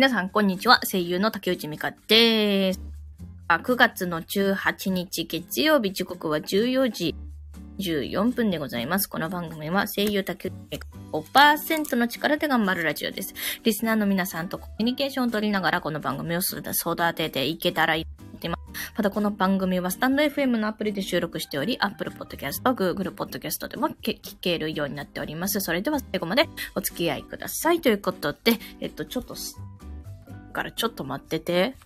皆さん、こんにちは。声優の竹内美香です。9月の18日月曜日時刻は14時14分でございます。この番組は声優竹内美香5%の力で頑張るラジオです。リスナーの皆さんとコミュニケーションを取りながらこの番組を育てていけたらいいと思っています。またこの番組はスタンド FM のアプリで収録しており、Apple Podcast、Google Podcast でも聞けるようになっております。それでは最後までお付き合いください。ということで、えっと、ちょっとからちょっと待ってて。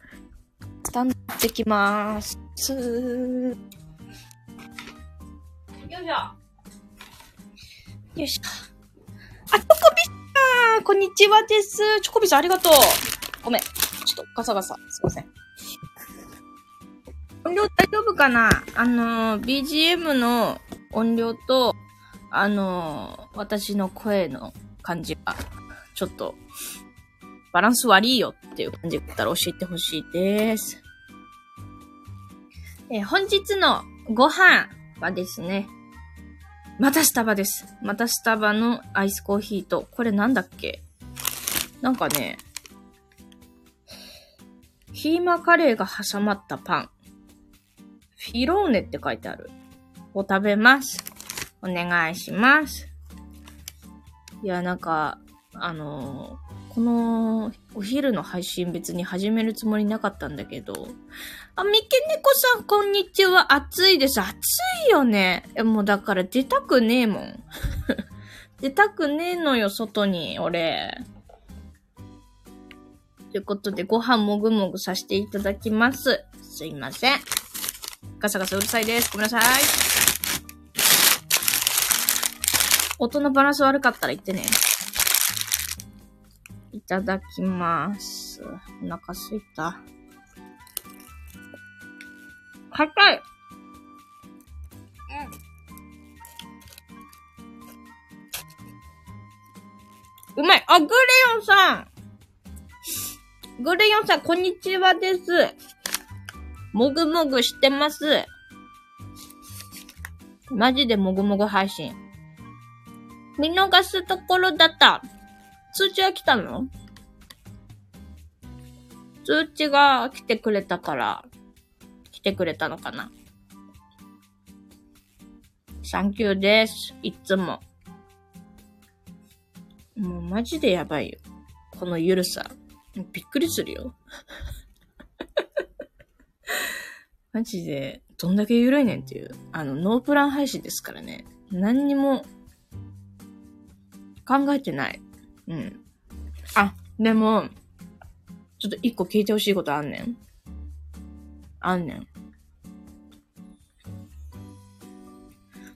スタンドってきまーす。よいしょ。よいしょ。あ、チョコビさんこんにちはです。チョコビさんありがとう。ごめん。ちょっとガサガサ。すいません。音量大丈夫かな？あの、BGM の音量と、あの、私の声の感じが、ちょっとバランス悪いよっていう感じだったら教えてほしいです。えー、本日のご飯はですね、またスタバです。またスタバのアイスコーヒーと、これなんだっけ？なんかね、キーマカレーが挟まったパン。フィローネって書いてある。を食べます。お願いします。いや、なんか、あのこのお昼の配信別に始めるつもりなかったんだけど。あ、三毛猫さんこんにちは。暑いです。暑いよね。もうだから出たくねえもん。出たくねえのよ、外に、俺。ということで、ご飯もぐもぐさせていただきます。すいません。ガサガサうるさいです。ごめんなさい。音のバランス悪かったら言ってね。いただきます。お腹すいた。硬いうん。うまいあ、グレヨンさんグレヨンさん、こんにちはです。もぐもぐしてます。マジでもぐもぐ配信。見逃すところだった。通知は来たの？通知が来てくれたから、来てくれたのかな？サンキューです。いつも。もうマジでやばいよ。このゆるさ。びっくりするよ。マジで、どんだけゆるいねんっていう。あの、ノープラン配信ですからね。何にも考えてない。うん。あ、でも、ちょっと一個聞いてほしいことあんねん。あんねん。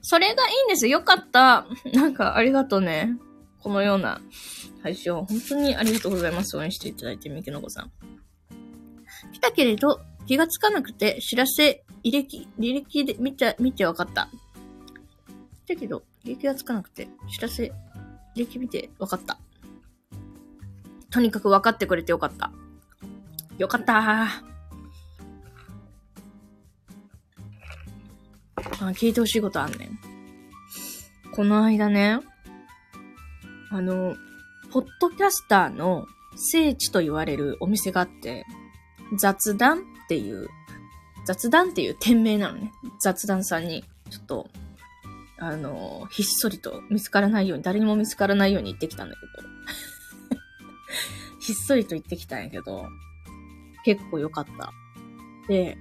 それがいいんです。よかった。なんか、ありがとうね。このような配信を本当にありがとうございます。応援していただいて、みきのこさん。来たけれど、気がつかなくて、知らせ、履歴、履歴で見て、見てわかった。だけど、履歴がつかなくて、知らせ、履歴見てわかった。とにかく分かってくれてよかった。よかったあ聞いてほしいことあんねん。この間ね、あの、ポッドキャスターの聖地と言われるお店があって、雑談っていう、雑談っていう店名なのね。雑談さんに、ちょっと、あの、ひっそりと見つからないように、誰にも見つからないように行ってきたんだけど。ひっそりと言ってきたんやけど、結構良かった。で、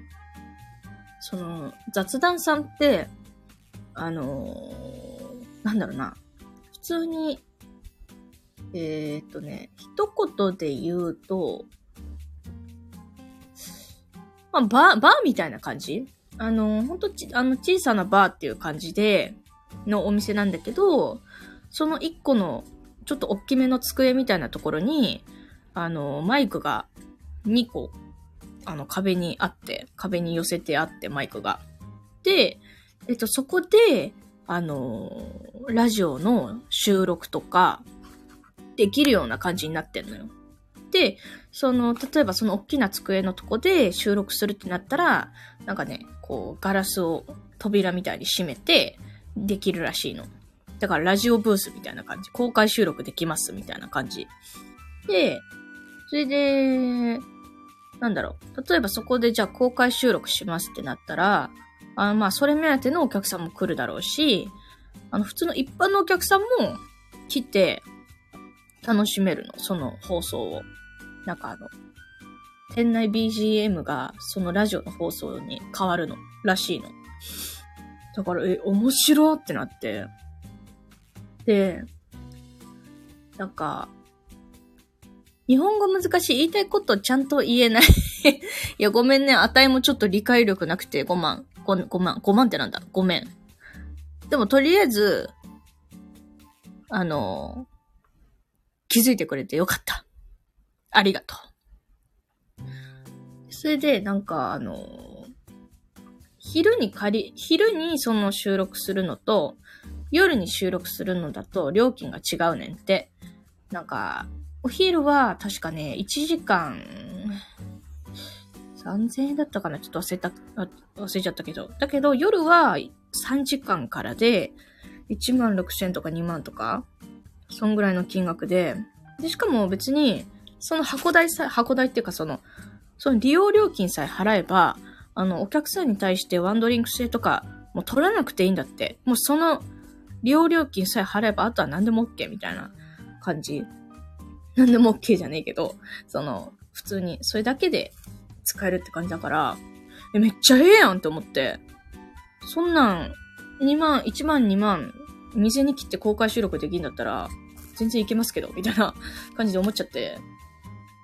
その、雑談さんって、あのー、なんだろうな、普通に、えー、っとね、一言で言うと、まあ、バー、バーみたいな感じ？あの、ほんとち、あの、小さなバーっていう感じで、のお店なんだけど、その一個の、ちょっと大きめの机みたいなところに、あの、マイクが2個、あの、壁にあって、壁に寄せてあって、マイクが。で、えっと、そこで、あの、ラジオの収録とか、できるような感じになってんのよ。で、その、例えばその大きな机のとこで収録するってなったら、なんかね、こう、ガラスを扉みたいに閉めて、できるらしいの。だからラジオブースみたいな感じ。公開収録できますみたいな感じ。で、それで、なんだろう。例えばそこでじゃあ公開収録しますってなったら、あまあ、それ目当てのお客さんも来るだろうし、あの、普通の一般のお客さんも来て楽しめるの、その放送を。なんかあの、店内 BGM がそのラジオの放送に変わるの、らしいの。だから、え、面白ってなって。で、なんか、日本語難しい。言いたいことちゃんと言えない いや、ごめんね。値もちょっと理解力なくて5万。5, 5万。5万ってなんだ？ごめん。でも、とりあえず、あの、気づいてくれてよかった。ありがとう。それで、なんか、あの、昼に借り、昼にその収録するのと、夜に収録するのだと料金が違うねんって。なんか、お昼は確かね、1時間、3000円だったかな？ちょっと忘れた、忘れちゃったけど。だけど、夜は3時間からで、1万6000円とか2万とか、そんぐらいの金額で、で、しかも別に、その箱代さ、箱代っていうかその、その利用料金さえ払えば、あの、お客さんに対してワンドリンク制とか、もう取らなくていいんだって。もうその、利用料金さえ払えば、あとは何でも OK みたいな感じ何でも OK じゃねえけど、その、普通に、それだけで使えるって感じだから、え、めっちゃええやんって思って、そんなん、2万、1万、2万、店に切って公開収録できんだったら、全然いけますけど、みたいな感じで思っちゃって、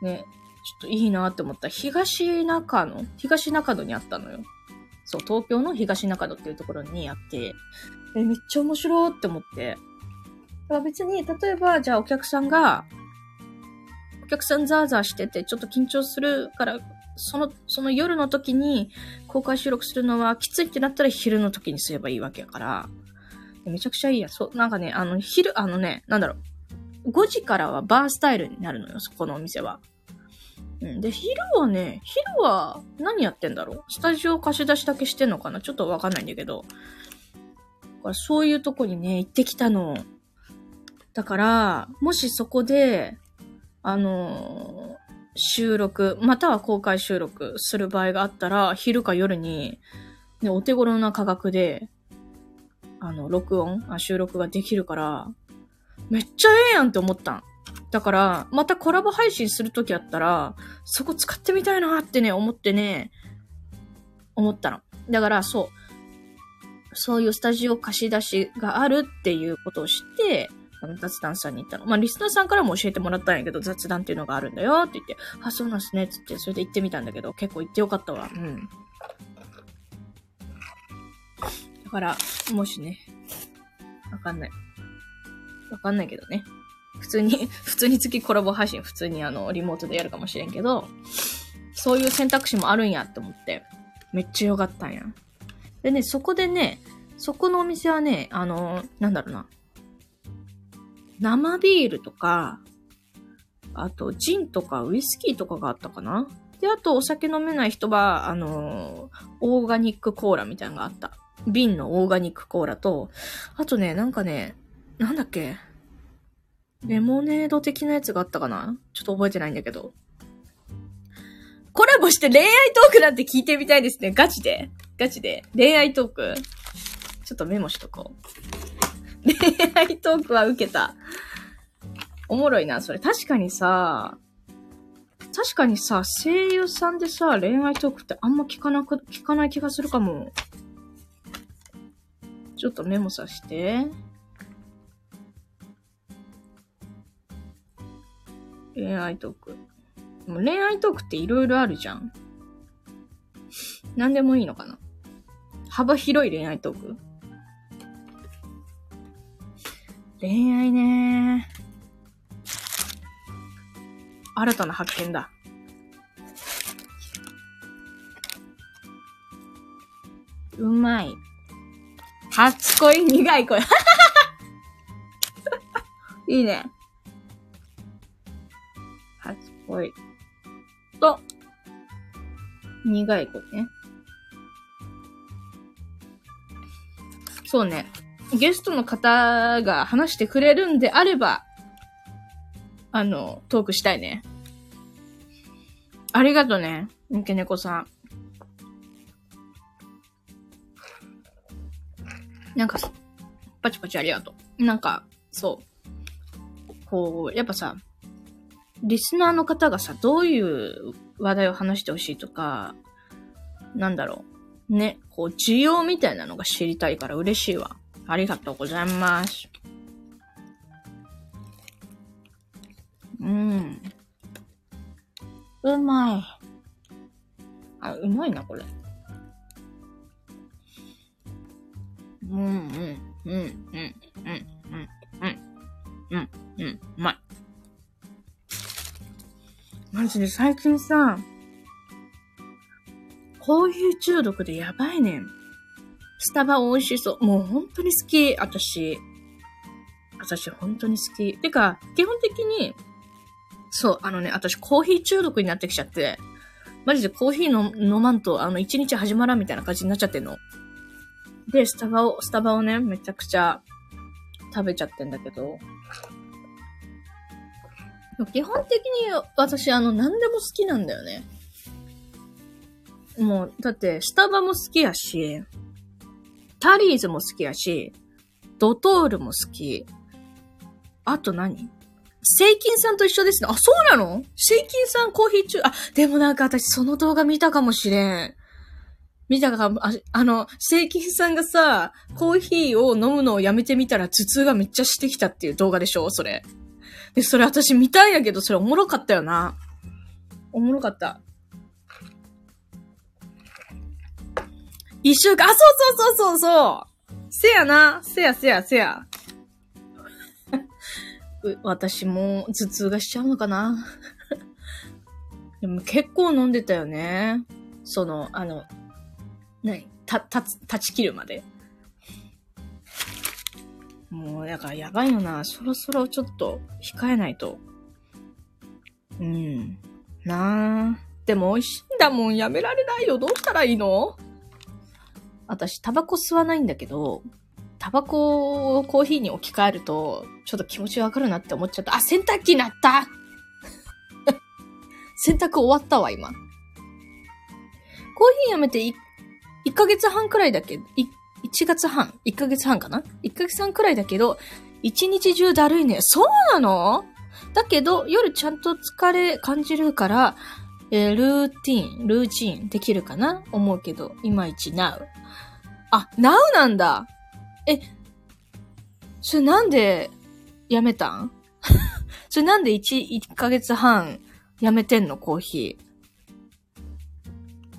ね、ちょっといいなって思った。東中野東中野にあったのよ。そう、東京の東中野っていうところにあって、え、めっちゃ面白いって思って。だから別に、例えば、じゃあお客さんが、お客さんザーザーしてて、ちょっと緊張するから、その、その夜の時に公開収録するのはきついってなったら昼の時にすればいいわけやから、めちゃくちゃいいや。そう、なんかね、あの、昼、あのね、なんだろう。5時からはバースタイルになるのよ、そこのお店は。うん。で、昼はね、昼は何やってんだろう？スタジオ貸し出しだけしてんのかな？ちょっとわかんないんだけど。からそういうとこにね、行ってきたの。だから、もしそこで、あのー、収録、または公開収録する場合があったら、昼か夜に、ね、お手頃な価格で、あの、録音あ、収録ができるから、めっちゃええやんって思ったん。だから、またコラボ配信するときあったら、そこ使ってみたいなってね、思ってね、思ったの。だから、そう。そういうスタジオ貸し出しがあるっていうことを知って、あの、雑談さんに行ったの。まあ、リスナーさんからも教えてもらったんやけど、雑談っていうのがあるんだよって言って、あ、そうなんすね、つって、それで行ってみたんだけど、結構行ってよかったわ。うん。だから、もしね、わかんない。わかんないけどね。普通に、普通に月コラボ配信、普通にあの、リモートでやるかもしれんけど、そういう選択肢もあるんやって思って、めっちゃよかったんや。でね、そこでね、そこのお店はね、あの、なんだろうな。生ビールとか、あと、ジンとかウイスキーとかがあったかなで、あと、お酒飲めない人は、あのオーガニックコーラみたいなのがあった。瓶のオーガニックコーラと、あとね、なんかね、なんだっけレモネード的なやつがあったかなちょっと覚えてないんだけど。コラボして恋愛トークなんて聞いてみたいですね。ガチで。ガチで。恋愛トークちょっとメモしとこう。恋愛トークは受けた。おもろいな、それ。確かにさ、確かにさ、声優さんでさ、恋愛トークってあんま聞かなく、聞かない気がするかも。ちょっとメモさせて。恋愛トーク。もう恋愛トークって色々あるじゃん。何でもいいのかな？幅広い恋愛トーク？恋愛ね新たな発見だ。うまい。初恋苦い恋。いいね。初恋。と、苦い恋ね。そうね。ゲストの方が話してくれるんであれば、あの、トークしたいね。ありがとね、三毛猫さん。なんか、パチパチありがとう。なんか、そう。こう、やっぱさ、リスナーの方がさ、どういう話題を話してほしいとか、なんだろう。ね、こう、需要みたいなのが知りたいから嬉しいわ。ありがとうございます。うん。うまい。あ、うまいな、これ。うん、うん、うん、うん、うん、うん、うん、うん、うん、うまい。マジで最近さ、コーヒー中毒でやばいねん。スタバ美味しそう。もう本当に好き、私。私本当に好き。てか、基本的に、そう、あのね、私コーヒー中毒になってきちゃって、マジでコーヒーの飲まんと、あの、一日始まらんみたいな感じになっちゃってんの。で、スタバを、スタバをね、めちゃくちゃ食べちゃってんだけど。基本的に私、あの、何でも好きなんだよね。もう、だって、スタバも好きやし、タリーズも好きやし、ドトールも好き。あと何？セイキンさんと一緒ですね。あ、そうなの？セイキンさんコーヒー中、あ、でもなんか私その動画見たかもしれん。見たかも、ああの、セイキンさんがさ、コーヒーを飲むのをやめてみたら頭痛がめっちゃしてきたっていう動画でしょ？それ。で、それ私見たいんやけど、それおもろかったよな。おもろかった。一週間、あ、そうそうそうそうそうせやな。せやせやせや。私も頭痛がしちゃうのかな でも結構飲んでたよね。その、あの、何？た、たつ、立ち切るまで。もう、だからやばいよな。そろそろちょっと控えないと。うん。なあ。でも美味しいんだもん。やめられないよ。どうしたらいいの？私、タバコ吸わないんだけど、タバコをコーヒーに置き換えると、ちょっと気持ちわかるなって思っちゃった。あ、洗濯機なった 洗濯終わったわ、今。コーヒーやめて 1, 1ヶ月半くらいだけ？ど、1月半 ?1 ヶ月半かな ?1 ヶ月半くらいだけど、1日中だるいね。そうなの？だけど、夜ちゃんと疲れ感じるから、えー、ルーティン、ルーチンできるかな？思うけど、いまいち now。あ、now なんだ。え、それなんでやめたん？それなんで1、1ヶ月半やめてんの？コーヒー。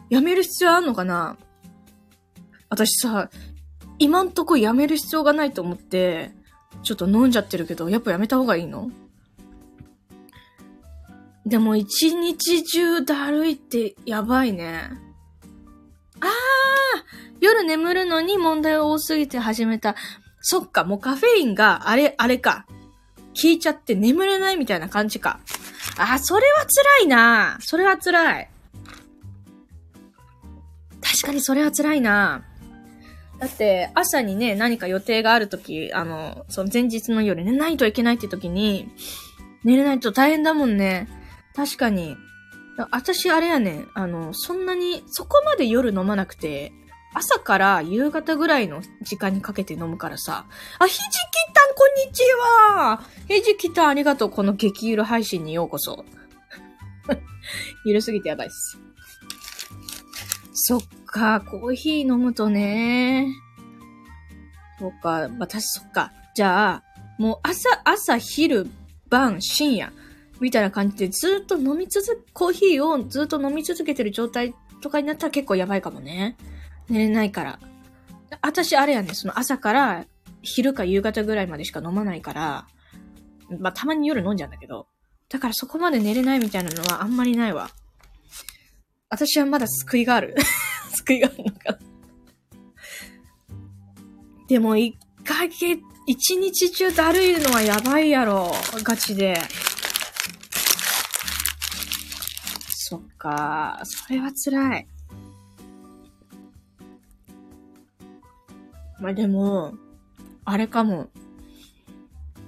やめる必要あんのかな？私さ、今んとこやめる必要がないと思って、ちょっと飲んじゃってるけど、やっぱやめた方がいいの？でも一日中だるいってやばいね。あー夜眠るのに問題多すぎて始めた。そっか、もうカフェインが、あれ、あれか。効いちゃって眠れないみたいな感じか。あー、それは辛いなそれは辛い。確かにそれは辛いなだって、朝にね、何か予定があるとき、あの、その前日の夜寝ないといけないって時に、寝れないと大変だもんね。確かに。私、あれやね、あの、そんなに、そこまで夜飲まなくて、朝から夕方ぐらいの時間にかけて飲むからさ。あ、ひじきたん、こんにちはひじきたん、ありがとう。この激ゆる配信にようこそ。ゆるすぎてやばいっす。そっか、コーヒー飲むとね。そっか、私そっか。じゃあ、もう朝、朝、昼、晩、深夜。みたいな感じでずっと飲み続け、コーヒーをずっと飲み続けてる状態とかになったら結構やばいかもね。寝れないから。私、あれやね、その朝から昼か夕方ぐらいまでしか飲まないから、まあ、たまに夜飲んじゃうんだけど、だからそこまで寝れないみたいなのはあんまりないわ。私はまだ救いがある。救いがあるのかでも、一回、一日中だるいのはやばいやろ。ガチで。そっか。それは辛い。まあでも、あれかも。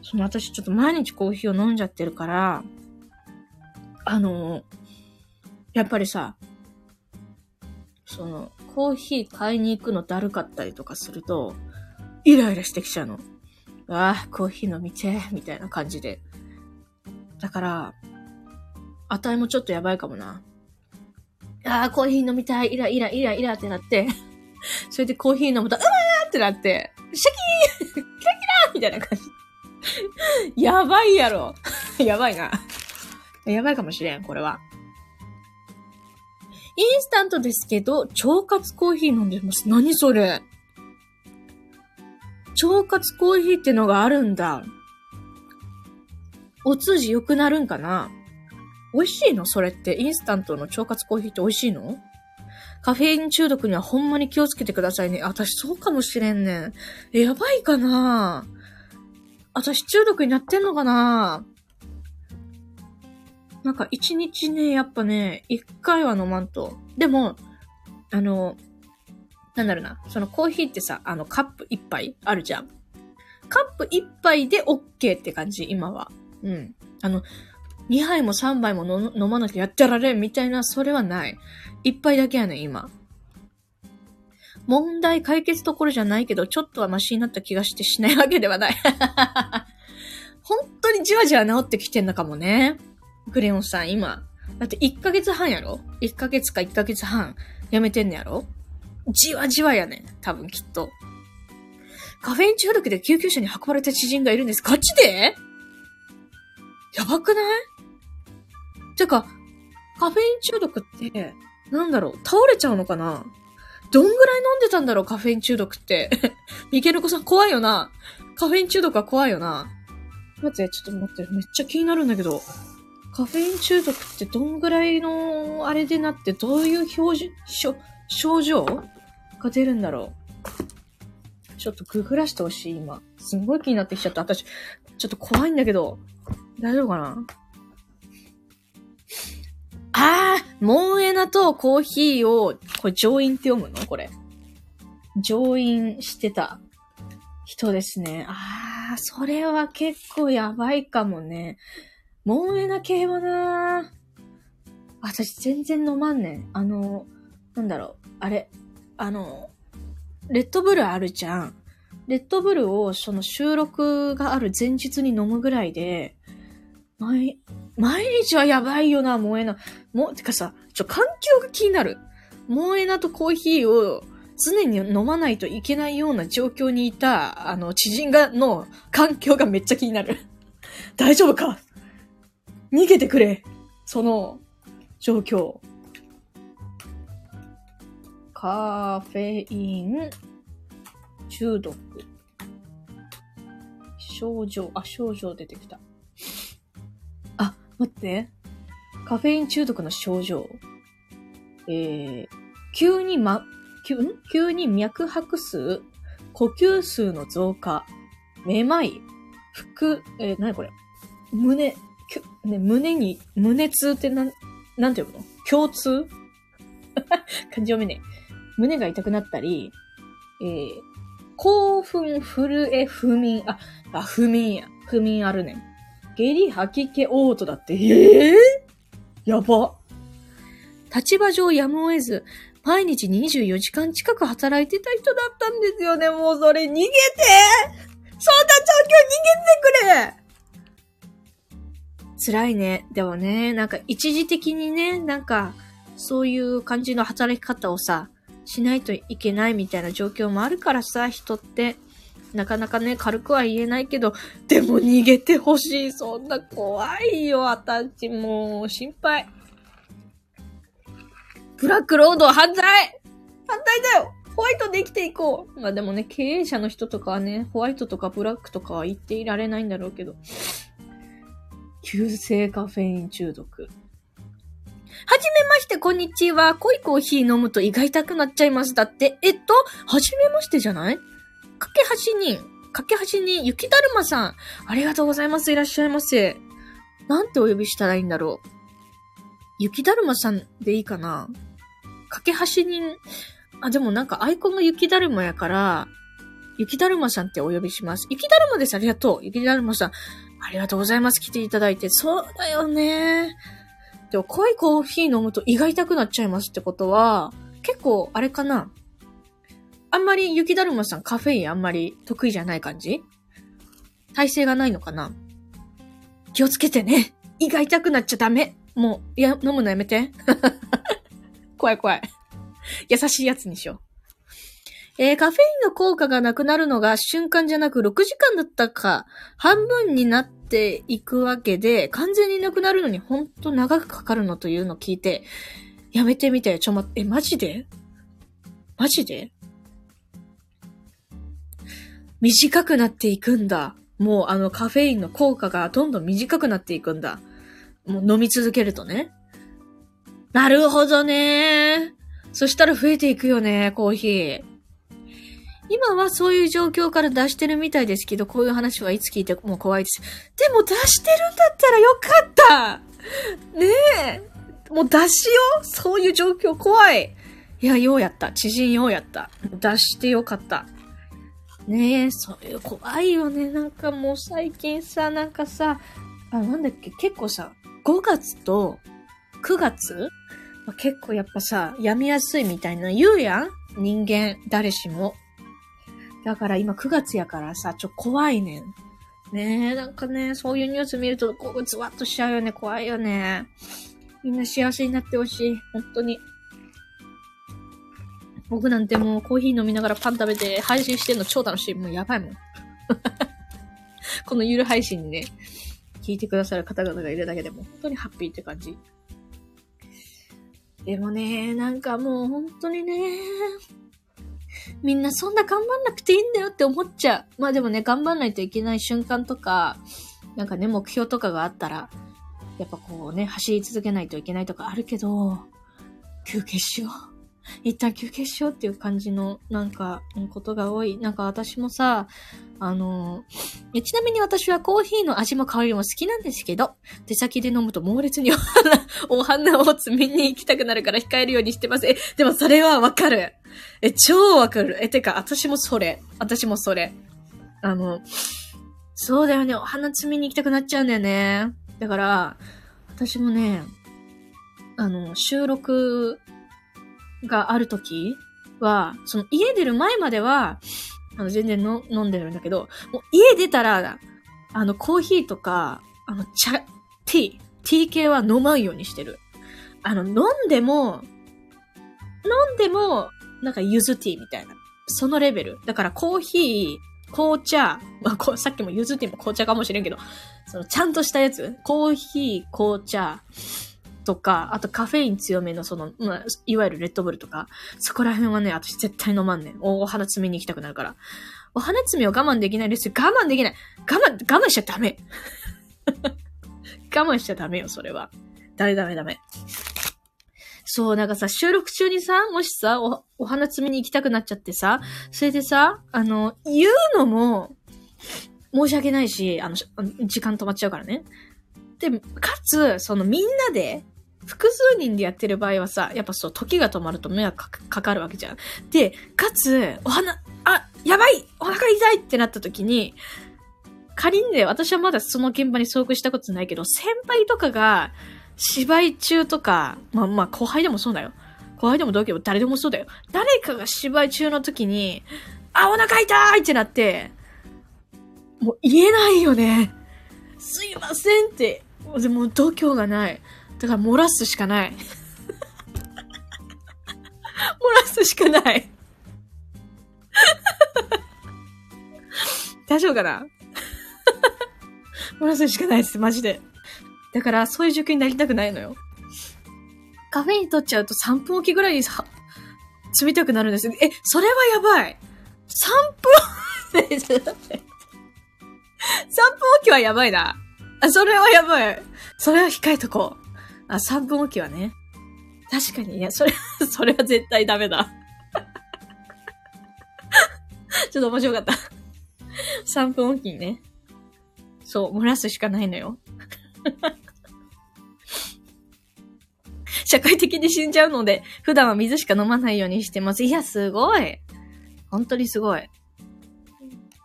その私ちょっと毎日コーヒーを飲んじゃってるから、あの、やっぱりさ、その、コーヒー買いに行くのだるかったりとかすると、イライラしてきちゃうの。ああ、コーヒー飲みてみたいな感じで。だから、値もちょっとやばいかもな。ああ、コーヒー飲みたい、イライライライラってなって それでコーヒー飲むと、うわーってなって、シャキー キラキラみたいな感じ。やばいやろ。やばいな。やばいかもしれん、これは。インスタントですけど、腸活コーヒー飲んでます。何それ腸活コーヒーってのがあるんだ。お通じ良くなるんかな美味しいの？それって。インスタントの腸活コーヒーって美味しいの？カフェイン中毒にはほんまに気をつけてくださいね。私そうかもしれんねん。え、やばいかな私中毒になってんのかななんか一日ね、やっぱね、一回は飲まんと。でも、あの、なんだろうな。そのコーヒーってさ、あのカップ一杯あるじゃん。カップ一杯で OK って感じ、今は。うん。あの、2杯も3杯も飲まなきゃやってられんみたいな、それはない。一杯だけやねん、今。問題解決どころじゃないけど、ちょっとはマシになった気がしてしないわけではない。本当にじわじわ治ってきてんのかもね。クレヨンさん、今。だって1ヶ月半やろ ?1 ヶ月か1ヶ月半やめてんねやろ？じわじわやねん。多分きっと。カフェイン中毒で救急車に運ばれた知人がいるんです。ガチで？やばくない？てか、カフェイン中毒って、なんだろう、倒れちゃうのかな？どんぐらい飲んでたんだろう、カフェイン中毒って。ミケルコさん怖いよな。カフェイン中毒は怖いよな。待って、ちょっと待って、めっちゃ気になるんだけど。カフェイン中毒ってどんぐらいのあれでなってどういう表情、症状？が出るんだろう。ちょっとググらしてほしい、今。すんごい気になってきちゃった。私、ちょっと怖いんだけど。大丈夫かな？ああモンエナとコーヒーを、これ上院って読むの？これ。上院してた人ですね。ああ、それは結構やばいかもね。モンエナ系はな私全然飲まんねん。あの、なんだろう、あれ、あの、レッドブルあるじゃん。レッドブルをその収録がある前日に飲むぐらいで、毎、毎日はやばいよな、モエナ。も、てかさ、ちょ、環境が気になる。モエナとコーヒーを常に飲まないといけないような状況にいた、あの、知人が、の環境がめっちゃ気になる。大丈夫か？逃げてくれその状況。カフェイン中毒。症状、あ、症状出てきた。あ、待って。カフェイン中毒の症状。えー、急にま、急、急に脈拍数、呼吸数の増加、めまい、腹、えー、なにこれ？胸、ね、胸に、胸痛ってなん、なんて呼ぶの？共通漢字読めね胸が痛くなったり、えー、興奮、震え、不眠、あ、あ、不眠や。不眠あるねん。下痢、吐き気、嘔吐だって。ええー、やば。立場上やむを得ず、毎日24時間近く働いてた人だったんですよね。もうそれ逃げてそんな状況逃げてくれ辛いね。でもね、なんか一時的にね、なんか、そういう感じの働き方をさ、しないといけないみたいな状況もあるからさ、人って。なかなかね、軽くは言えないけど、でも逃げてほしい。そんな怖いよ、私もう、心配。ブラックロードは犯罪反対だよホワイトで生きていこうまあでもね、経営者の人とかはね、ホワイトとかブラックとかは言っていられないんだろうけど。急性カフェイン中毒。はじめまして、こんにちは。濃いコーヒー飲むと胃が痛くなっちゃいます。だって。えっと、はじめましてじゃない？かけはしに、かけはしに、雪だるまさん。ありがとうございます。いらっしゃいませ。なんてお呼びしたらいいんだろう。雪だるまさんでいいかな？かけはしに、あ、でもなんかアイコンが雪だるまやから、雪だるまさんってお呼びします。雪だるまです。ありがとう。雪だるまさん。ありがとうございます。来ていただいて。そうだよね。でも濃いコーヒー飲むと胃が痛くなっちゃいますってことは、結構、あれかなあんまり雪だるまさんカフェインあんまり得意じゃない感じ？耐性がないのかな？気をつけてね。胃が痛くなっちゃダメ。もう、いや、飲むのやめて。怖い怖い。優しいやつにしよう。えー、カフェインの効果がなくなるのが瞬間じゃなく6時間だったか、半分になっていくわけで、完全になくなるのにほんと長くかかるのというのを聞いて、やめてみて、ちょ、ま、え、マジで？マジで？短くなっていくんだ。もうあのカフェインの効果がどんどん短くなっていくんだ。もう飲み続けるとね。なるほどね。そしたら増えていくよね、コーヒー。今はそういう状況から出してるみたいですけど、こういう話はいつ聞いても怖いです。でも出してるんだったらよかったねえもう出しようそういう状況怖いいや、ようやった。知人ようやった。出してよかった。ねえ、そういう怖いよね。なんかもう最近さ、なんかさ、あ、なんだっけ、結構さ、5月と9月？結構やっぱさ、病みやすいみたいな言うやん人間、誰しも。だから今9月やからさ、ちょ、怖いねん。ねえ、なんかね、そういうニュース見ると、こう、ズワッとしちゃうよね。怖いよね。みんな幸せになってほしい。本当に。僕なんてもうコーヒー飲みながらパン食べて配信してんの超楽しい。もうやばいもん。このゆる配信にね、聞いてくださる方々がいるだけでも本当にハッピーって感じ。でもね、なんかもう本当にね、みんなそんな頑張んなくていいんだよって思っちゃう。まあでもね、頑張んないといけない瞬間とか、なんかね、目標とかがあったら、やっぱこうね、走り続けないといけないとかあるけど、休憩しよう。一旦休憩しようっていう感じの、なんか、ことが多い。なんか私もさ、あの、ちなみに私はコーヒーの味も香りも好きなんですけど、手先で飲むと猛烈にお花、お花を摘みに行きたくなるから控えるようにしてます。え、でもそれはわかる。え、超わかる。え、てか、私もそれ。私もそれ。あの、そうだよね。お花摘みに行きたくなっちゃうんだよね。だから、私もね、あの、収録があるときは、その家出る前までは、あの、全然の飲んでるんだけど、もう家出たら、あの、コーヒーとか、あの、茶、ティー、ティー系は飲まんようにしてる。あの、飲んでも、飲んでも、なんかゆずティーみたいな。そのレベル。だからコーヒー、紅茶、まあ、こうさっきもゆずティーも紅茶かもしれんけど、そのちゃんとしたやつ、コーヒー、紅茶、とか、あとカフェイン強めのその、まあ、いわゆるレッドブルとか、そこら辺はね、私絶対飲まんねん。お花摘みに行きたくなるから。お花摘みを我慢できないですよ。我慢できない。我慢、我慢しちゃダメ。我慢しちゃダメよ、それは。ダメダメダメ。そう、なんかさ、収録中にさ、もしさ、お、お花摘みに行きたくなっちゃってさ、それでさ、あの、言うのも、申し訳ないし、あの、時間止まっちゃうからね。で、かつ、そのみんなで、複数人でやってる場合はさ、やっぱそう、時が止まると迷惑かかるわけじゃん。で、かつ、お花、あ、やばいお腹痛いってなった時に、仮にね、私はまだその現場に遭遇したことないけど、先輩とかが、芝居中とか、まあまあ後輩でもそうだよ。後輩でも同期でも誰でもそうだよ。誰かが芝居中の時に、あ、お腹痛いってなって、もう言えないよね。すいませんって。でも度胸がない。だから漏らすしかない。漏らすしかない。大丈夫かな？漏らすしかないです、マジで。だから、そういう状況になりたくないのよ。カフェイン取っちゃうと3分おきぐらいにさ、積みたくなるんですよえ、それはやばい !3 分 !3 分おきはやばいな。あ、それはやばい。それは控えとこう。あ、3分おきはね。確かに、いや、それ、それは絶対ダメだ。ちょっと面白かった。3分おきにね。そう、漏らすしかないのよ。社会的に死んじゃうので、普段は水しか飲まないようにしてます。いや、すごい。本当にすごい。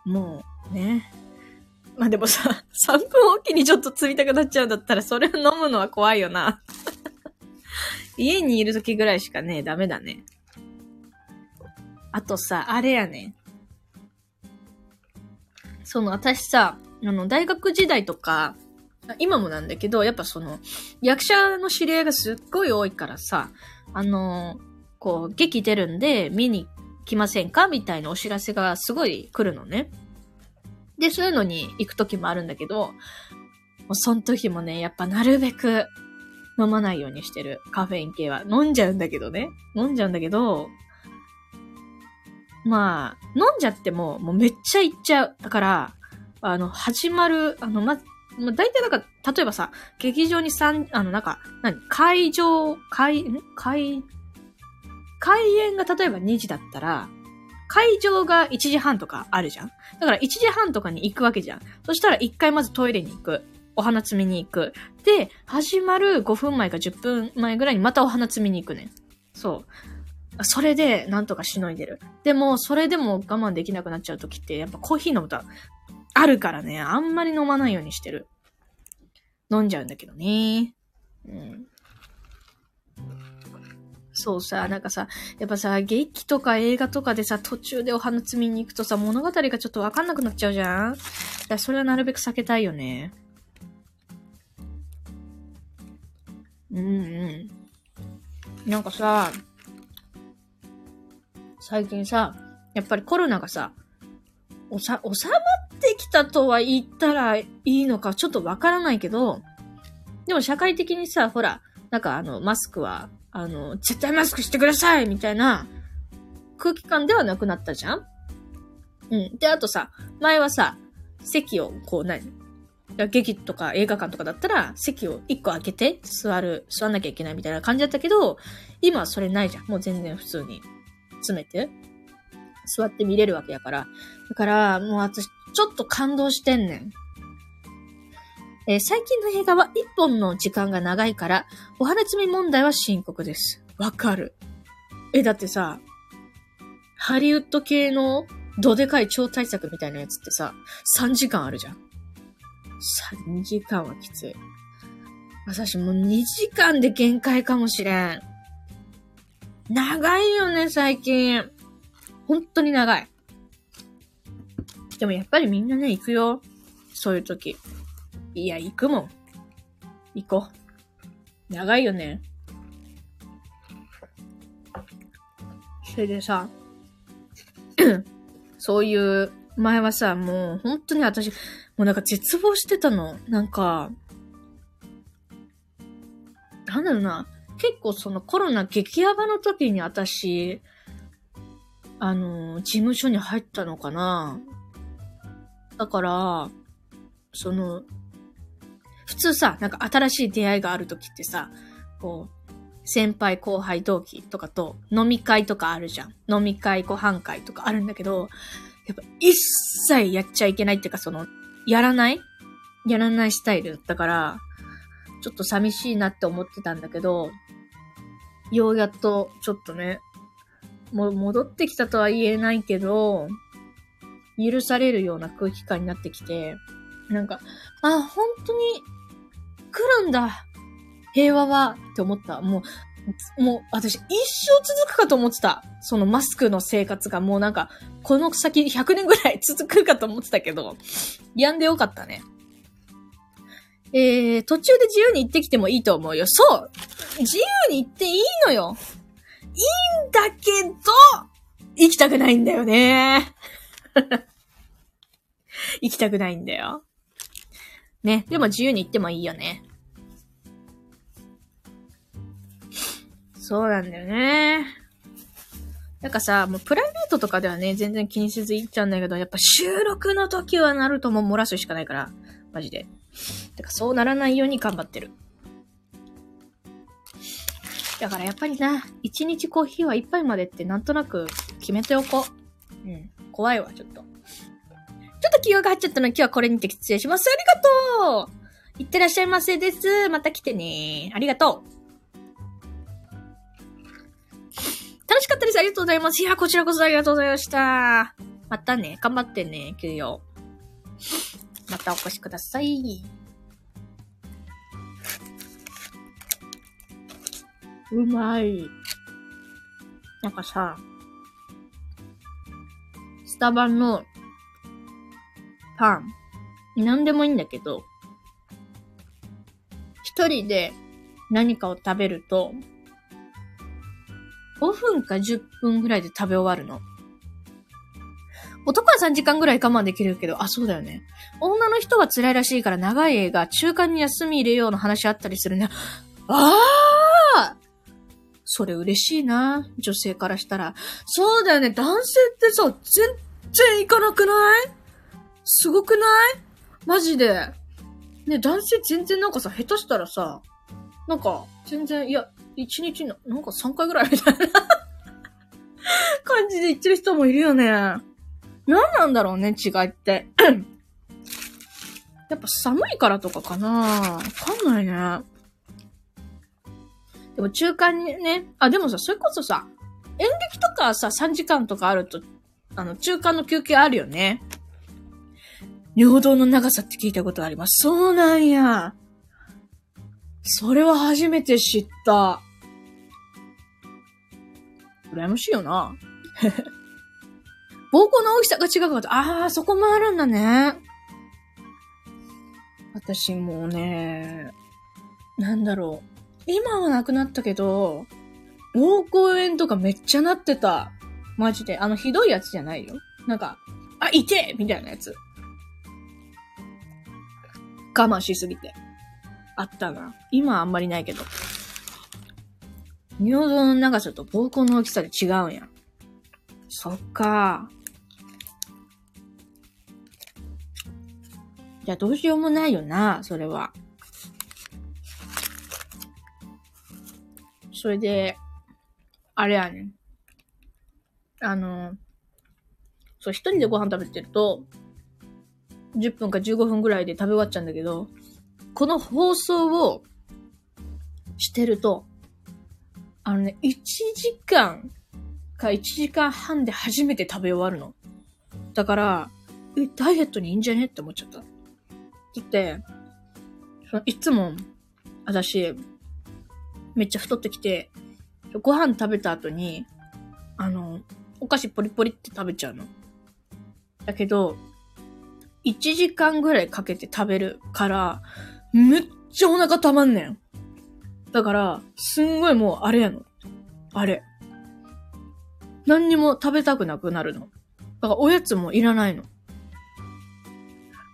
もう、ね。まあでもさ、3分おきにちょっと積みたくなっちゃうんだったら、それを飲むのは怖いよな。家にいる時ぐらいしかね、ダメだね。あとさ、あれやね。その、私さ、あの、大学時代とか、今もなんだけど、やっぱその、役者の知り合いがすっごい多いからさ、あの、こう、劇出るんで見に来ませんか？みたいなお知らせがすごい来るのね。で、そういうのに行く時もあるんだけど、もうその時もね、やっぱなるべく飲まないようにしてる。カフェイン系は。飲んじゃうんだけどね。飲んじゃうんだけど、まあ、飲んじゃっても、もうめっちゃ行っちゃう。だから、あの、始まる、あの、ま、まあ、大体なんか、例えばさ、劇場に三、あの、なんか、何？会場、会、ん？会、開演が例えば2時だったら、会場が1時半とかあるじゃんだから1時半とかに行くわけじゃん。そしたら1回まずトイレに行く。お花摘みに行く。で、始まる5分前か10分前ぐらいにまたお花摘みに行くね。そう。それで、なんとかしのいでる。でも、それでも我慢できなくなっちゃうときって、やっぱコーヒー飲むと、あるからね、あんまり飲まないようにしてる。飲んじゃうんだけどね。うん。そうさ、なんかさ、やっぱさ、劇とか映画とかでさ、途中でお花摘みに行くとさ、物語がちょっとわかんなくなっちゃうじゃん？だそれはなるべく避けたいよね。うんうん。なんかさ、最近さ、やっぱりコロナがさ、おさ、収まってきたとは言ったらいいのかちょっとわからないけど、でも社会的にさ、ほら、なんかあの、マスクはあの、絶対マスクしてくださいみたいな空気感ではなくなったじゃん？うん。で、あとさ、前はさ、席をこう何？劇とか映画館とかだったら席を一個開けて座る、座んなきゃいけないみたいな感じだったけど、今はそれないじゃん。もう全然普通に詰めて座って見れるわけやから。だから、もう私ちょっと感動してんねん。えー、最近の映画は一本の時間が長いから、お花摘み問題は深刻です。わかる。え、だってさ、ハリウッド系のどでかい超大作みたいなやつってさ、3時間あるじゃん。3時間はきつい。私もう2時間で限界かもしれん。長いよね、最近。本当に長い。でもやっぱりみんなね、行くよ。そういう時。いや、行くもん。行こう。長いよね。それでさ、そういう、前はさ、もう本当に私、もうなんか絶望してたの。なんか、なんだろうな。結構そのコロナ激ヤバの時に私、あの、事務所に入ったのかな。だから、その、普通さ、なんか新しい出会いがあるときってさ、こう、先輩後輩同期とかと飲み会とかあるじゃん。飲み会ご飯会とかあるんだけど、やっぱ一切やっちゃいけないっていうかその、やらない？やらないスタイルだったから、ちょっと寂しいなって思ってたんだけど、ようやっとちょっとね、もう戻ってきたとは言えないけど、許されるような空気感になってきて、なんか、あ、本当に来るんだ。平和はって思った。もう、もう私一生続くかと思ってた。そのマスクの生活がもうなんか、この先100年ぐらい続くかと思ってたけど、やんでよかったね。えー、途中で自由に行ってきてもいいと思うよ。そう自由に行っていいのよいいんだけど、行きたくないんだよね。行きたくないんだよ。ね。でも自由に行ってもいいよね。そうなんだよね。なんかさ、もうプライベートとかではね、全然気にせず行っちゃうんだけど、やっぱ収録の時はなるともう漏らすしかないから、マジで。てからそうならないように頑張ってる。だからやっぱりな、一日コーヒーは一杯までってなんとなく決めておこう。うん。怖いわ、ちょっと。気が入っちゃったので今日はこれにて失礼します。ありがとういってらっしゃいませです。また来てね。ありがとう。楽しかったです。ありがとうございます。いや、こちらこそありがとうございました。またね、頑張ってね、休養。またお越しください。うまい。なんかさ、スタバのパン、なんでもいいんだけど、一人で何かを食べると、5分か10分ぐらいで食べ終わるの。男は3時間ぐらい我慢できるけど、あ、そうだよね。女の人は辛いらしいから長い映画、中間に休み入れようの話あったりするね。ああそれ嬉しいな。女性からしたら。そうだよね。男性ってさ、全然行かなくない？すごくない？マジで。ね、男性全然なんかさ、下手したらさ、なんか、全然、いや、一日の、なんか3回ぐらいみたいな 感じで言ってる人もいるよね。何なんだろうね、違いって。やっぱ寒いからとかかなわかんないね。でも中間にね、あ、でもさ、それこそさ、演劇とかさ、3時間とかあると、あの、中間の休憩あるよね。尿道の長さって聞いたことあります。そうなんや。それは初めて知った。羨ましいよな。膀胱の大きさが違うかと。ああ、そこもあるんだね。私もうね、なんだろう。今はなくなったけど、膀胱炎とかめっちゃなってた。マジで。あの、ひどいやつじゃないよ。なんか、あ、いてみたいなやつ。我慢しすぎて。あったな。今はあんまりないけど。尿道の長さと膀胱の大きさで違うんや。そっか。じゃあどうしようもないよな、それは。それで、あれやね。あの、そう、一人でご飯食べてると、10分か15分ぐらいで食べ終わっちゃうんだけど、この放送をしてると、あのね、1時間か1時間半で初めて食べ終わるの。だから、え、ダイエットにいいんじゃねって思っちゃった。だって、そのいつも、私、めっちゃ太ってきて、ご飯食べた後に、あの、お菓子ポリポリって食べちゃうの。だけど、1時間ぐらいかけて食べるから、めっちゃお腹たまんねん。だから、すんごいもうあれやの。あれ。何にも食べたくなくなるの。だからおやつもいらないの。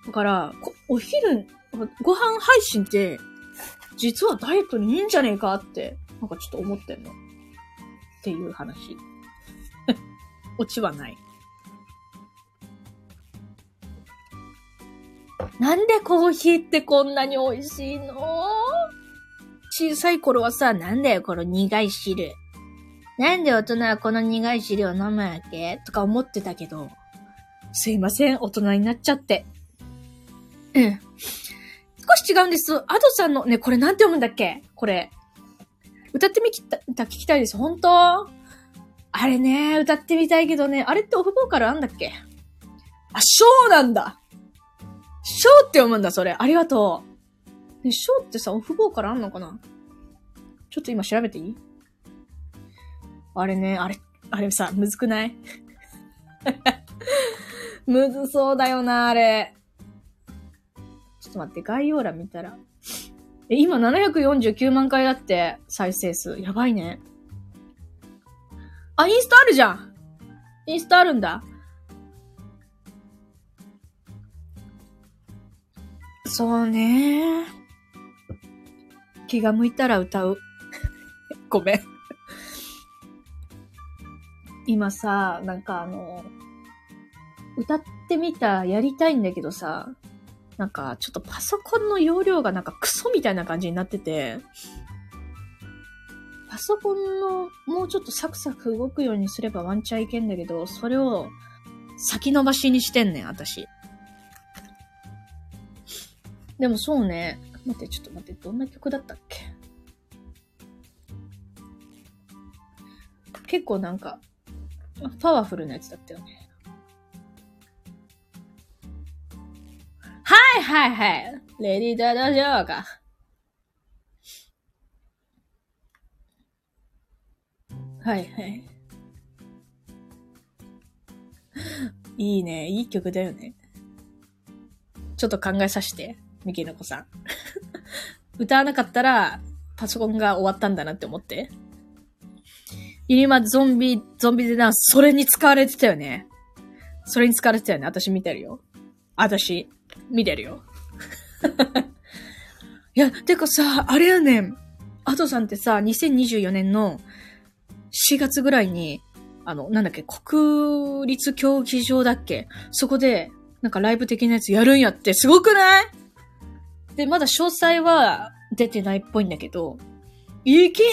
だから、お昼、ご飯配信って、実はダイエットにいいんじゃねえかって、なんかちょっと思ってんの。っていう話。オチはない。なんでコーヒーってこんなに美味しいの？小さい頃はさ、なんだよこの苦い汁。なんで大人はこの苦い汁を飲むわけ？とか思ってたけど、すいません、大人になっちゃって。うん。少し違うんです。アドさんの、ね、これなんて読むんだっけ？これ。歌ってみきた、聞きたいです。本当？あれね、歌ってみたいけどね、あれってオフボーカルあんだっけ？あ、ショーなんだショーって読むんだ、それ。ありがとう。ね、ショーってさ、オフボーカルあんのかな？ちょっと今調べていい？あれね、あれ、あれさ、むずくない？むずそうだよな、あれ。ちょっと待って、概要欄見たら。え、今749万回だって、再生数。やばいね。あ、インスタあるじゃんインスタあるんだ。そうね。気が向いたら歌う。ごめん。今さ、なんかあの、歌ってみた、やりたいんだけどさ、なんかちょっとパソコンの容量がなんかクソみたいな感じになってて、パソコンのもうちょっとサクサク動くようにすればワンチャンいけんだけど、それを先延ばしにしてんねん、私。でもそうね。待って、ちょっと待って、どんな曲だったっけ？結構なんか、パワフルなやつだったよね。はいはいはい。レディーダダジョーか。はいはい。いいね。いい曲だよね。ちょっと考えさせて、ミキノコさん。歌わなかったら、パソコンが終わったんだなって思って。ユニマゾンビ、ゾンビでな、それに使われてたよね。それに使われてたよね。私見てるよ。私、見てるよ。いや、てかさ、あれやねん。アドさんってさ、2024年の4月ぐらいに、あの、なんだっけ、国立競技場だっけ？そこで、なんかライブ的なやつやるんやって、すごくない？で、まだ詳細は出てないっぽいんだけど、生きて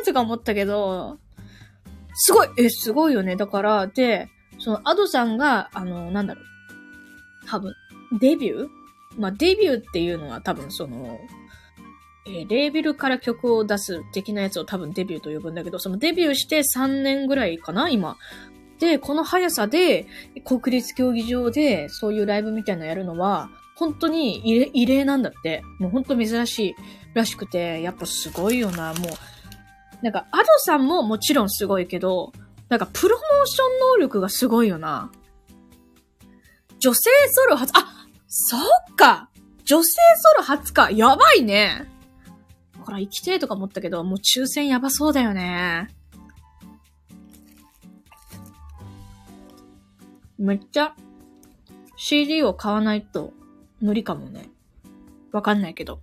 ーとか思ったけど、すごいえ、すごいよね。だから、で、その、アドさんが、あの、なんだろう。多分、デビュー？まあ、デビューっていうのは多分その、えー、レーベルから曲を出す的なやつを多分デビューと呼ぶんだけど、そのデビューして3年ぐらいかな今。で、この速さで、国立競技場でそういうライブみたいなのやるのは、本当に異例なんだって。もう本当珍しいらしくて、やっぱすごいよな、もう。なんか、アドさんももちろんすごいけど、なんか、プロモーション能力がすごいよな。女性ソロ初、あ、そっか女性ソロ初か。やばいね。ほら、生きてとか思ったけど、もう抽選やばそうだよね。めっちゃ CD を買わないと無理かもね。わかんないけど。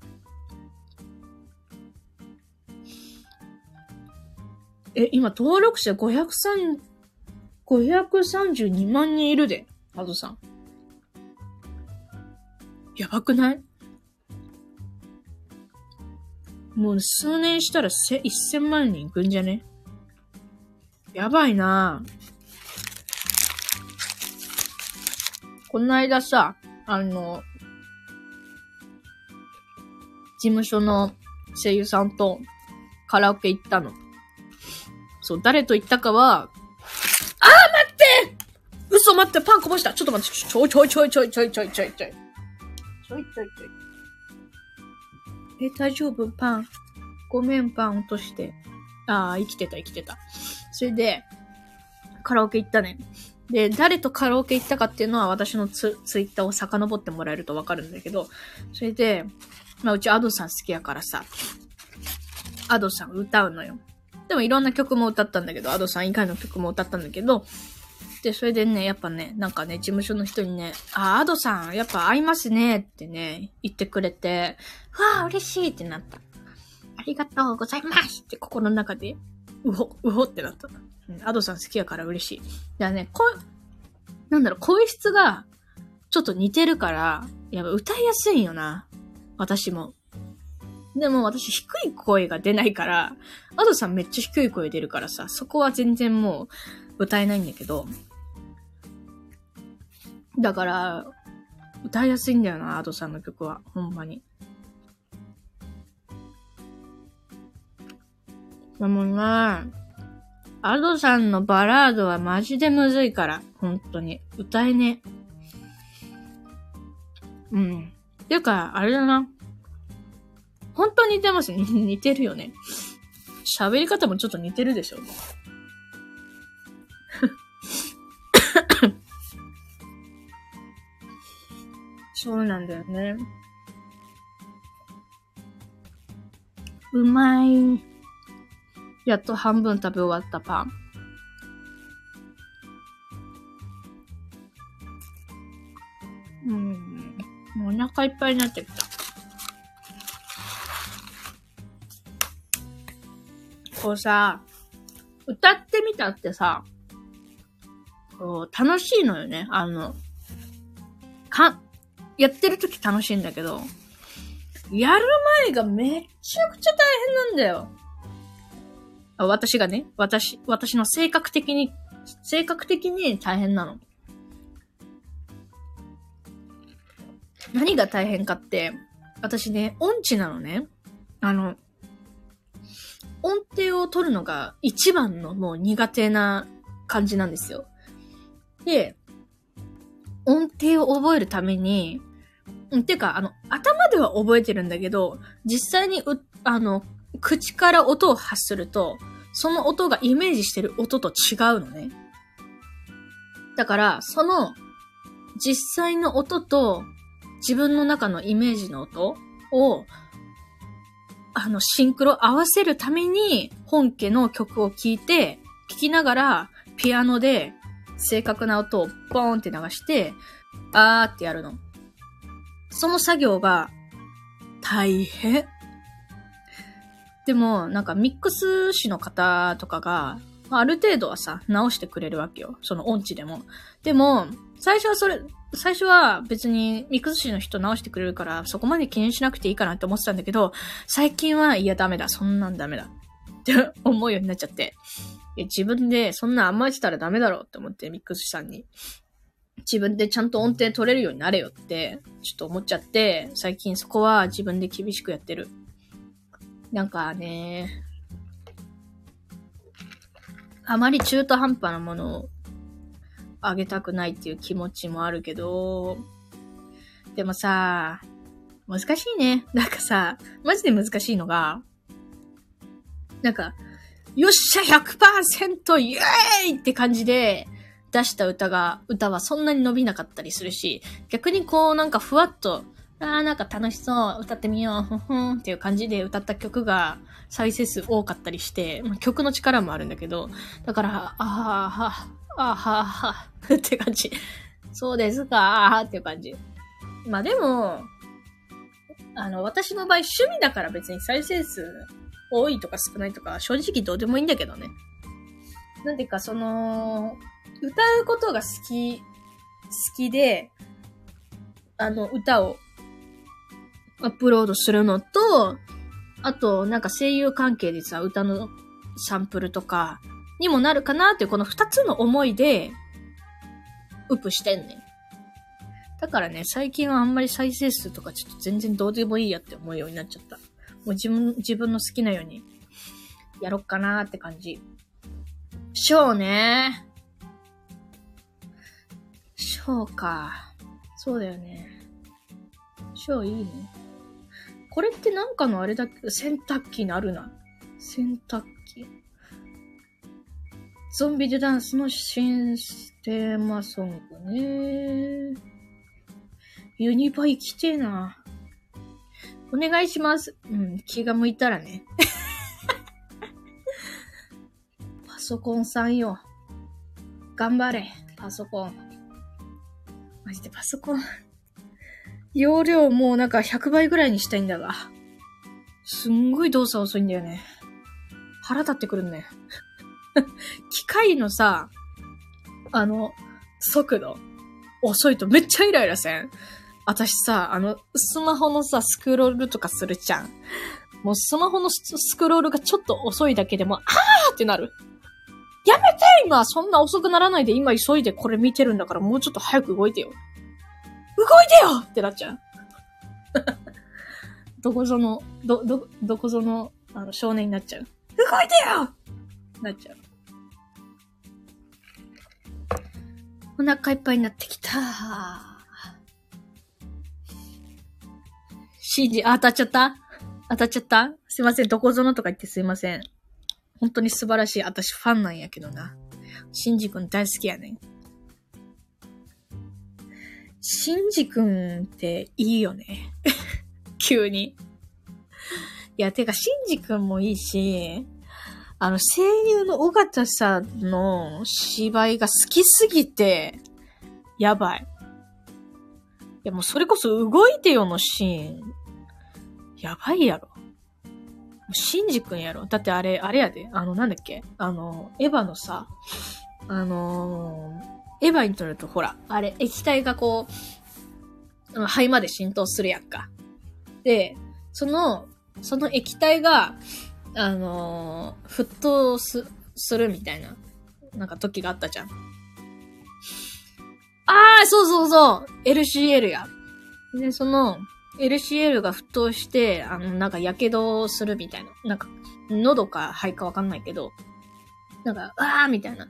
え、今登録者503、532万人いるで、アドさん。やばくない？もう数年したらせ1000万人いくんじゃね？やばいなこの間さ、あの、事務所の声優さんとカラオケ行ったの。そう、誰と行ったかは、あー待って嘘待ってパンこぼしたちょっと待って、ちょいちょいちょいちょいちょいちょいちょいちょい。ちょいちょいちょい。え、大丈夫？パン。ごめん、パン落として。ああ、生きてた、生きてた。それで、カラオケ行ったね。で、誰とカラオケ行ったかっていうのは私のツツイッターを遡ってもらえるとわかるんだけど、それで、まあうちアドさん好きやからさ、アドさん歌うのよ。でもいろんな曲も歌ったんだけど、アドさん以外の曲も歌ったんだけど、で、それでね、やっぱね、なんかね、事務所の人にね、あ、アドさん、やっぱ合いますねってね、言ってくれて、わあ、嬉しいってなった。ありがとうございますって心の中で、うほ、うほってなった。うん、アドさん好きやから嬉しい。だね、こなんだろう、声質が、ちょっと似てるから、やっぱ歌いやすいよな。私も。でも私低い声が出ないから、アドさんめっちゃ低い声出るからさ、そこは全然もう歌えないんだけど、だから、歌いやすいんだよな、アドさんの曲は。ほんまに。でもね、アドさんのバラードはマジでむずいから。本当に。歌えねうん。ていうか、あれだな。本当に似てますね。似てるよね。喋り方もちょっと似てるでしょ。そうなんだよね。うまい。やっと半分食べ終わったパン。うん。もうお腹いっぱいになってきた。こうさ、歌ってみたってさ、こう楽しいのよね。あの、か、やってる時楽しいんだけど、やる前がめちゃくちゃ大変なんだよ。私がね、私、私の性格的に、性格的に大変なの。何が大変かって、私ね、音痴なのね。あの、音程を取るのが一番のもう苦手な感じなんですよ。で、音程を覚えるために、てか、あの、頭では覚えてるんだけど、実際にう、あの、口から音を発すると、その音がイメージしてる音と違うのね。だから、その実際の音と自分の中のイメージの音を、あの、シンクロ合わせるために本家の曲を聴いて、聴きながらピアノで正確な音をポーンって流して、あーってやるの。その作業が大変。でも、なんかミックス師の方とかが、ある程度はさ、直してくれるわけよ。その音痴でも。でも、最初はそれ、最初は別にミックス師の人直してくれるから、そこまで気にしなくていいかなって思ってたんだけど、最近は、いやダメだ、そんなんダメだ。って思うようになっちゃって。自分でそんな甘えてたらダメだろうって思って、ミックス師さんに。自分でちゃんと音程取れるようになれよって、ちょっと思っちゃって、最近そこは自分で厳しくやってる。なんかね、あまり中途半端なものをあげたくないっていう気持ちもあるけど、でもさ、難しいね。なんかさ、マジで難しいのが、なんか、よっしゃ 100%! イエーイって感じで出した歌が、歌はそんなに伸びなかったりするし、逆にこうなんかふわっとあーなんか楽しそう、歌ってみよう、ふんふんっていう感じで歌った曲が再生数多かったりして、曲の力もあるんだけど、だから、あーは、あは、は、って感じ。そうですかっていう感じ。まあでも、あの、私の場合趣味だから別に再生数多いとか少ないとか正直どうでもいいんだけどね。なんていうかその、歌うことが好き、好きで、あの、歌をアップロードするのと、あと、なんか声優関係でさ、歌のサンプルとかにもなるかなっていうこの二つの思いで、ウップしてんねん。だからね、最近はあんまり再生数とかちょっと全然どうでもいいやって思うようになっちゃった。もう自分、自分の好きなようにやろっかなーって感じ。ショーねー。ショーか。そうだよね。ショーいいね。これってなんかのあれだけ、洗濯機にあるな。洗濯機。ゾンビデュダンスの新テーマソングね。ユニバ行きてえな。お願いします。うん、気が向いたらね。パソコンさんよ。頑張れ、パソコン。マジでパソコン。容量もうなんか100倍ぐらいにしたいんだが。すんごい動作遅いんだよね。腹立ってくるんね。機械のさ、あの、速度、遅いとめっちゃイライラせん私さ、あの、スマホのさ、スクロールとかするじゃん。もうスマホのスクロールがちょっと遅いだけでも、あーってなる。やめて今そんな遅くならないで今急いでこれ見てるんだからもうちょっと早く動いてよ。動いてよってなっちゃう。どこぞの、ど、ど、どこぞの、あの、少年になっちゃう。動いてよなっちゃう。お腹いっぱいになってきた。シンジ、あ、当たっちゃった？当たっちゃった？すいません、どこぞの？とか言ってすいません。本当に素晴らしい。私ファンなんやけどな。シンジ君大好きやねん。シンジ君っていいよね。急に。いや、てか、シンジ君もいいし、あの、声優の尾形さんの芝居が好きすぎて、やばい。いや、もうそれこそ動いてよのシーン、やばいやろ。シンジ君やろ。だってあれ、あれやで。あの、なんだっけ？あの、エヴァのさ、あのーエヴァにとるとほら、あれ、液体がこう、肺まで浸透するやんか。で、その、その液体が、あのー、沸騰す、するみたいな、なんか時があったじゃん。ああ、そうそうそう !LCL や。で、その、LCL が沸騰して、あの、なんか、火傷するみたいな。なんか、喉か肺かわかんないけど、なんか、あーみたいな。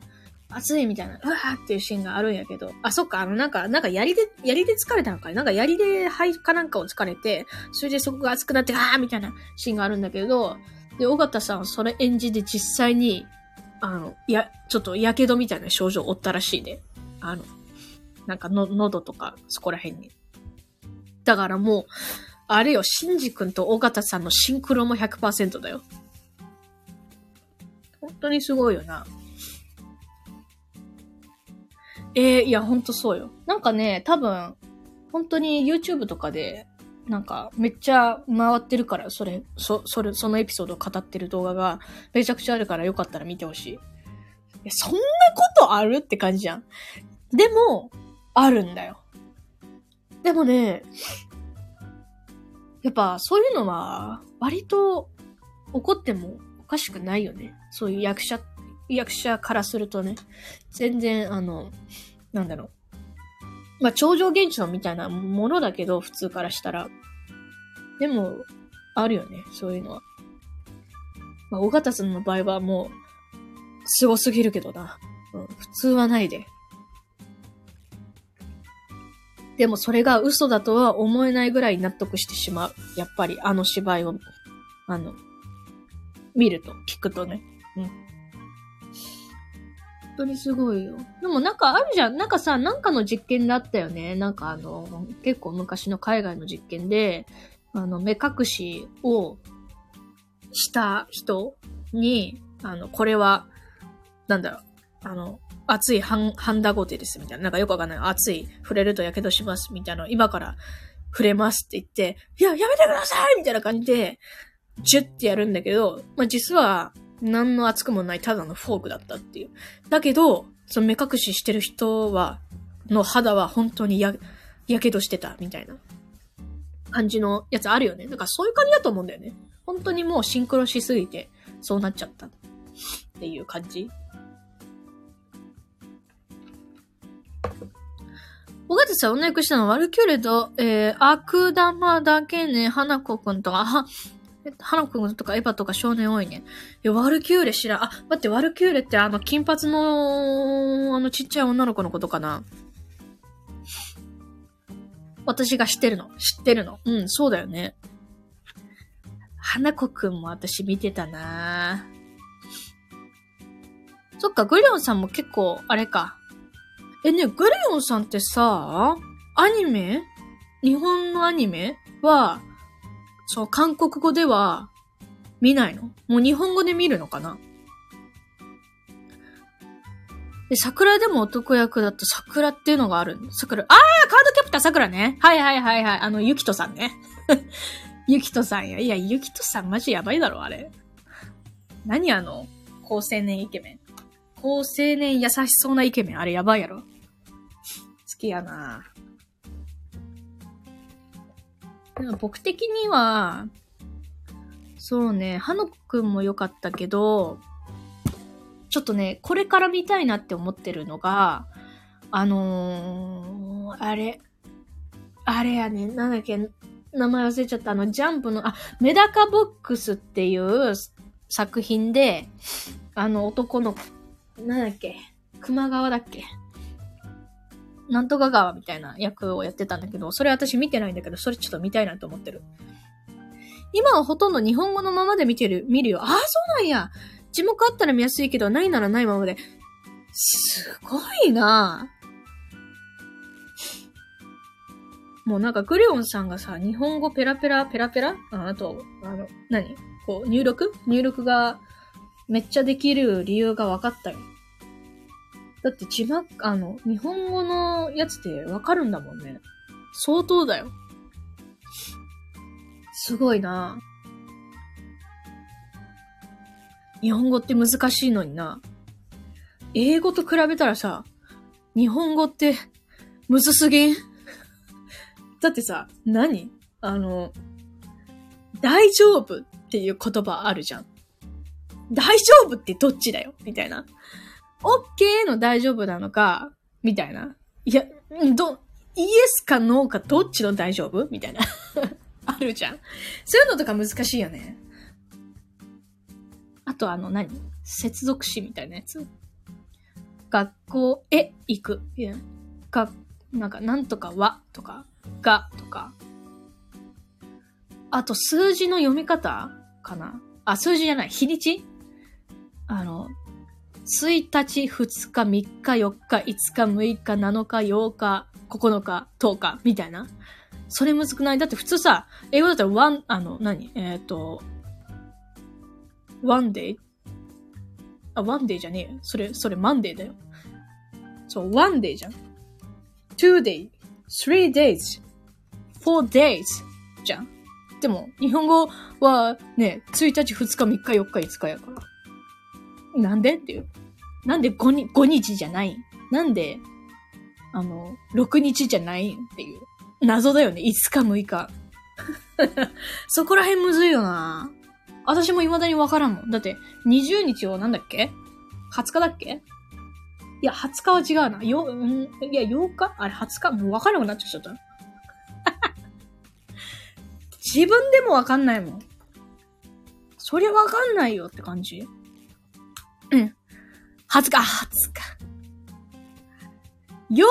熱いみたいな、うわーっていうシーンがあるんやけど、あ、そっか、あの、なんか、なんか槍で、槍で疲れたのかなんか槍で肺かなんかを疲れて、それでそこが熱くなって、あーみたいなシーンがあるんだけど、で、尾形さんそれ演じて実際に、あの、や、ちょっと火傷みたいな症状を負ったらしいで。あの、なんかの、喉とか、そこら辺に。だからもう、あれよ、シンジ君と尾形さんのシンクロも100%だよ。本当にすごいよな。えー、いや、ほんとそうよ。なんかね、多分、本当に YouTube とかで、なんか、めっちゃ回ってるから、それ、そ、それ、そのエピソードを語ってる動画が、めちゃくちゃあるからよかったら見てほしい。いや、そんなことあるって感じじゃん。でも、あるんだよ。でもね、やっぱそういうのは、割と起こってもおかしくないよね。そういう役者、役者からするとね。全然、あの、なんだろう。まあ、超常現象みたいなものだけど、普通からしたら。でも、あるよね、そういうのは。まあ、尾形さんの場合はもう、凄すぎるけどな。うん、普通はないで。でもそれが嘘だとは思えないぐらい納得してしまう。やっぱりあの芝居を、あの、見ると、聞くとね。うん。本当にすごいよ。でもなんかあるじゃん。なんかさ、なんかの実験だったよね。なんかあの、結構昔の海外の実験で、あの、目隠しをした人に、あの、これは、なんだろう、あの、熱いハン、ハンダゴテです、みたいな。なんかよくわかんない。熱い、触れると火傷します、みたいな。今から触れますって言って、いや、やめてくださいみたいな感じで、ジュッてやるんだけど、まあ、実は、何の熱くもないただのフォークだったっていう。だけど、その目隠ししてる人は、の肌は本当にや、やけどしてた、みたいな感じのやつあるよね。だからそういう感じだと思うんだよね。本当にもうシンクロしすぎて、そうなっちゃったっていう感じ。小形さん、女役したのはワルキューレと、えー、悪玉だけね、花子くんとか、あ、花子くんとかエヴァとか少年多いね。いや、ワルキューレ知らん。あ、待って、ワルキューレってあの、金髪の、あの、ちっちゃい女の子のことかな？私が知ってるの。知ってるの。うん、そうだよね。花子くんも私見てたなそっか、グリオンさんも結構、あれか。え、ね、グレヨンさんってさ、アニメ？日本のアニメ？は、そう、韓国語では見ないの？もう日本語で見るのかな？で、桜でも男役だと桜っていうのがある桜。あーカードキャプター桜ね。はいはいはいはい。あの、ゆきとさんね。ゆきとさんや。いや、ゆきとさんマジやばいだろ、あれ。何あの、高青年イケメン。高青年優しそうなイケメン。あれやばいやろ。好きやなでも僕的には、そうね、花子くんも良かったけど、ちょっとね、これから見たいなって思ってるのが、あのー、あれ、あれやね、なんだっけ、名前忘れちゃった、あの、ジャンプの、あ、メダカボックスっていう作品で、あの男の、なんだっけ、熊川だっけなんとか川みたいな役をやってたんだけど、それ私見てないんだけど、それちょっと見たいなと思ってる。今はほとんど日本語のままで見てる、見るよ。ああ、そうなんや。字幕あったら見やすいけど、ないならないままで。すごいなもうなんかグレオンさんがさ、日本語ペラペラ、ペラペラ？ああと、あの、何？こう、入力？入力がめっちゃできる理由が分かったよ。だって字幕、あの、日本語のやつってわかるんだもんね。相当だよ。すごいな日本語って難しいのにな。英語と比べたらさ、日本語ってむずすぎん？だってさ、何？あの、大丈夫っていう言葉あるじゃん。大丈夫ってどっちだよ？みたいな。オッケーの大丈夫なのか、みたいな。いや、ど、イエスかノーかどっちの大丈夫？みたいな。あるじゃん。そういうのとか難しいよね。あとあの何？接続詞みたいなやつ？学校へ行く。いや、が、なんか、なんとかはとか、がとか。あと数字の読み方かな？あ、数字じゃない、日にち？あの、1日、2日、3日、4日、5日、6日、7日、8日、9日、10日、みたいな。それむずくない？だって普通さ、英語だったら one、あの、何？えっ、ー、と、one day? あ、one day じゃねえ。それ、それ Monday だよ。そう、one day じゃん。two day, three days, four days じゃん。でも、日本語はね、1日、2日、3日、4日、5日やから。なんでっていう。なんで 5, に5日じゃない？なんで、あの、6日じゃないっていう。謎だよね。5日、6日。そこら辺むずいよな私も未だにわからんもん。だって、20日はなんだっけ ?20 日だっけ？いや、20日は違うな。よ、うん、いや、8日？あれ、20日？もうわからなくなっちゃった。自分でもわかんないもん。そりゃわかんないよって感じ。うん。20日、20日。8日は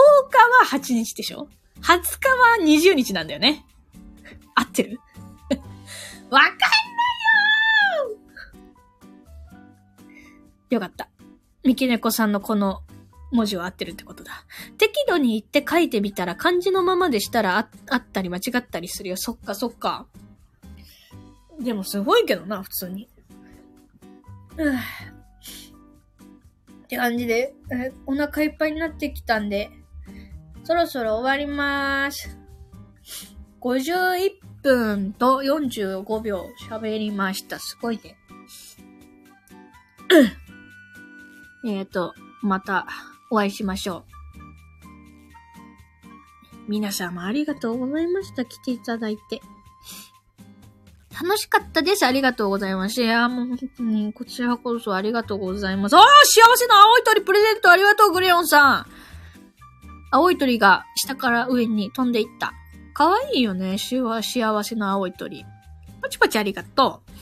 8日でしょ ?20 日は20日なんだよね。合ってる？わかんないよーよかった。三木猫さんのこの文字は合ってるってことだ。適度に言って書いてみたら漢字のままでしたらああったり間違ったりするよ。そっかそっか。でもすごいけどな、普通に。うんって感じで、えお腹いっぱいになってきたんで、そろそろ終わりまーす。51分と45秒喋りました。すごいね。えっと、またお会いしましょう。皆様ありがとうございました。来ていただいて。楽しかったです。ありがとうございます。いや、もう本当に、こちらこそありがとうございます。ああ幸せな青い鳥プレゼントありがとう、グレヨンさん青い鳥が下から上に飛んでいった。かわいいよね。幸せな青い鳥。パチパチありがとう。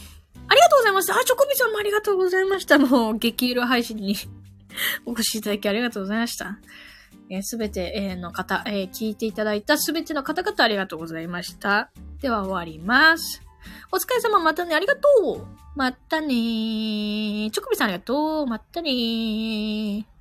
ありがとうございました。あ、チョコビさんもありがとうございました。もう、激色配信に お越しいただきありがとうございました。す、え、べ、ての方、えー、聞いていただいたすべての方々ありがとうございました。では終わります。お疲れ様、またね、ありがとうまたねー。チョコビさんありがとうまたねー。